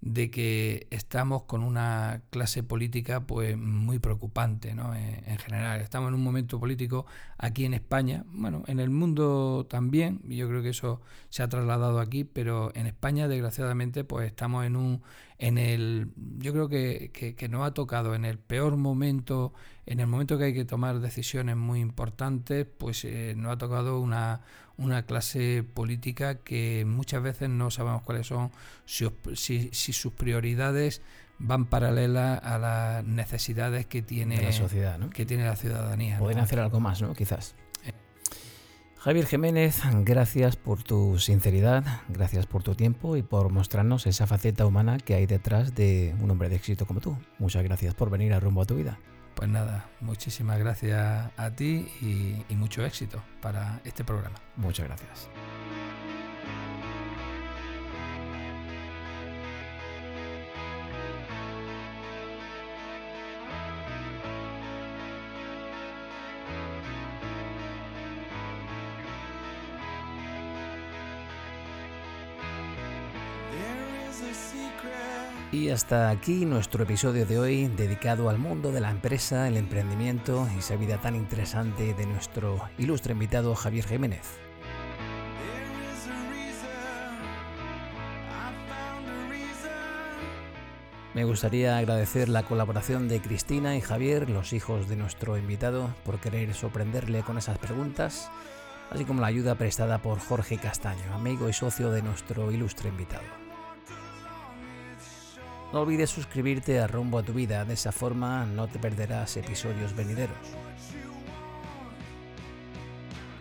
de que estamos con una clase política pues muy preocupante ¿no? en, general. Estamos en un momento político aquí en España, bueno, en el mundo también, yo creo que eso se ha trasladado aquí, pero en España desgraciadamente pues estamos en un, en el, yo creo que, que, nos ha tocado en el peor momento, en el momento que hay que tomar decisiones muy importantes, pues eh, nos ha tocado una, una clase política que muchas veces no sabemos cuáles son, si, si, sus prioridades van paralelas a las necesidades que tiene la sociedad, que tiene la ciudadanía. Pueden hacer algo más, ¿no? Quizás. Javier Jiménez, gracias por tu sinceridad, gracias por tu tiempo y por mostrarnos esa faceta humana que hay detrás de un hombre de éxito como tú. Muchas gracias por venir a rumbo a tu vida. Pues nada, muchísimas gracias a ti y, mucho éxito para este programa. Muchas gracias. Y hasta aquí nuestro episodio de hoy dedicado al mundo de la empresa, el emprendimiento y esa vida tan interesante de nuestro ilustre invitado Javier Jiménez. Me gustaría agradecer la colaboración de Cristina y Javier, los hijos de nuestro invitado, por querer sorprenderle con esas preguntas, así como la ayuda prestada por Jorge Castaño, amigo y socio de nuestro ilustre invitado. No olvides suscribirte a Rumbo a tu Vida, de esa forma no te perderás episodios venideros.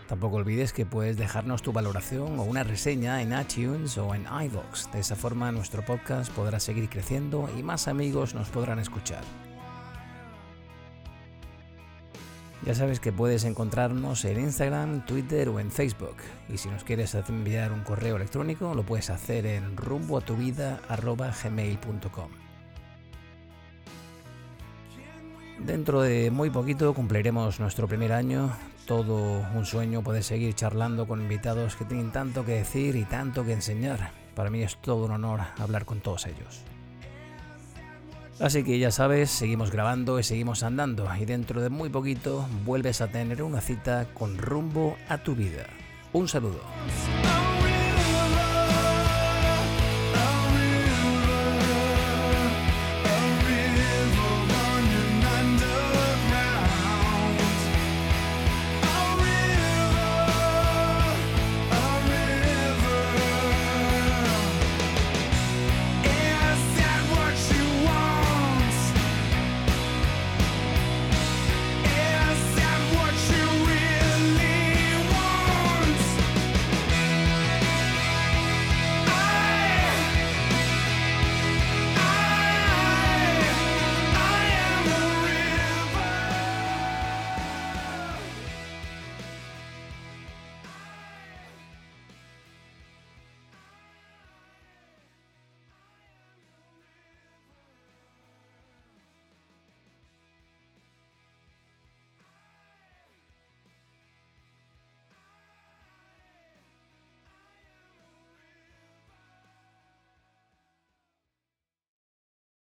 Tampoco olvides que puedes dejarnos tu valoración o una reseña en iTunes o en iVoox. De esa forma nuestro podcast podrá seguir creciendo y más amigos nos podrán escuchar. Ya sabes que puedes encontrarnos en Instagram, Twitter o en Facebook. Y si nos quieres enviar un correo electrónico, lo puedes hacer en rumboatuvida.gmail.com. Dentro de muy poquito cumpliremos nuestro primer año. Todo un sueño poder seguir charlando con invitados que tienen tanto que decir y tanto que enseñar. Para mí es todo un honor hablar con todos ellos. Así que ya sabes, seguimos grabando y seguimos andando y dentro de muy poquito vuelves a tener una cita con rumbo a tu vida. Un saludo.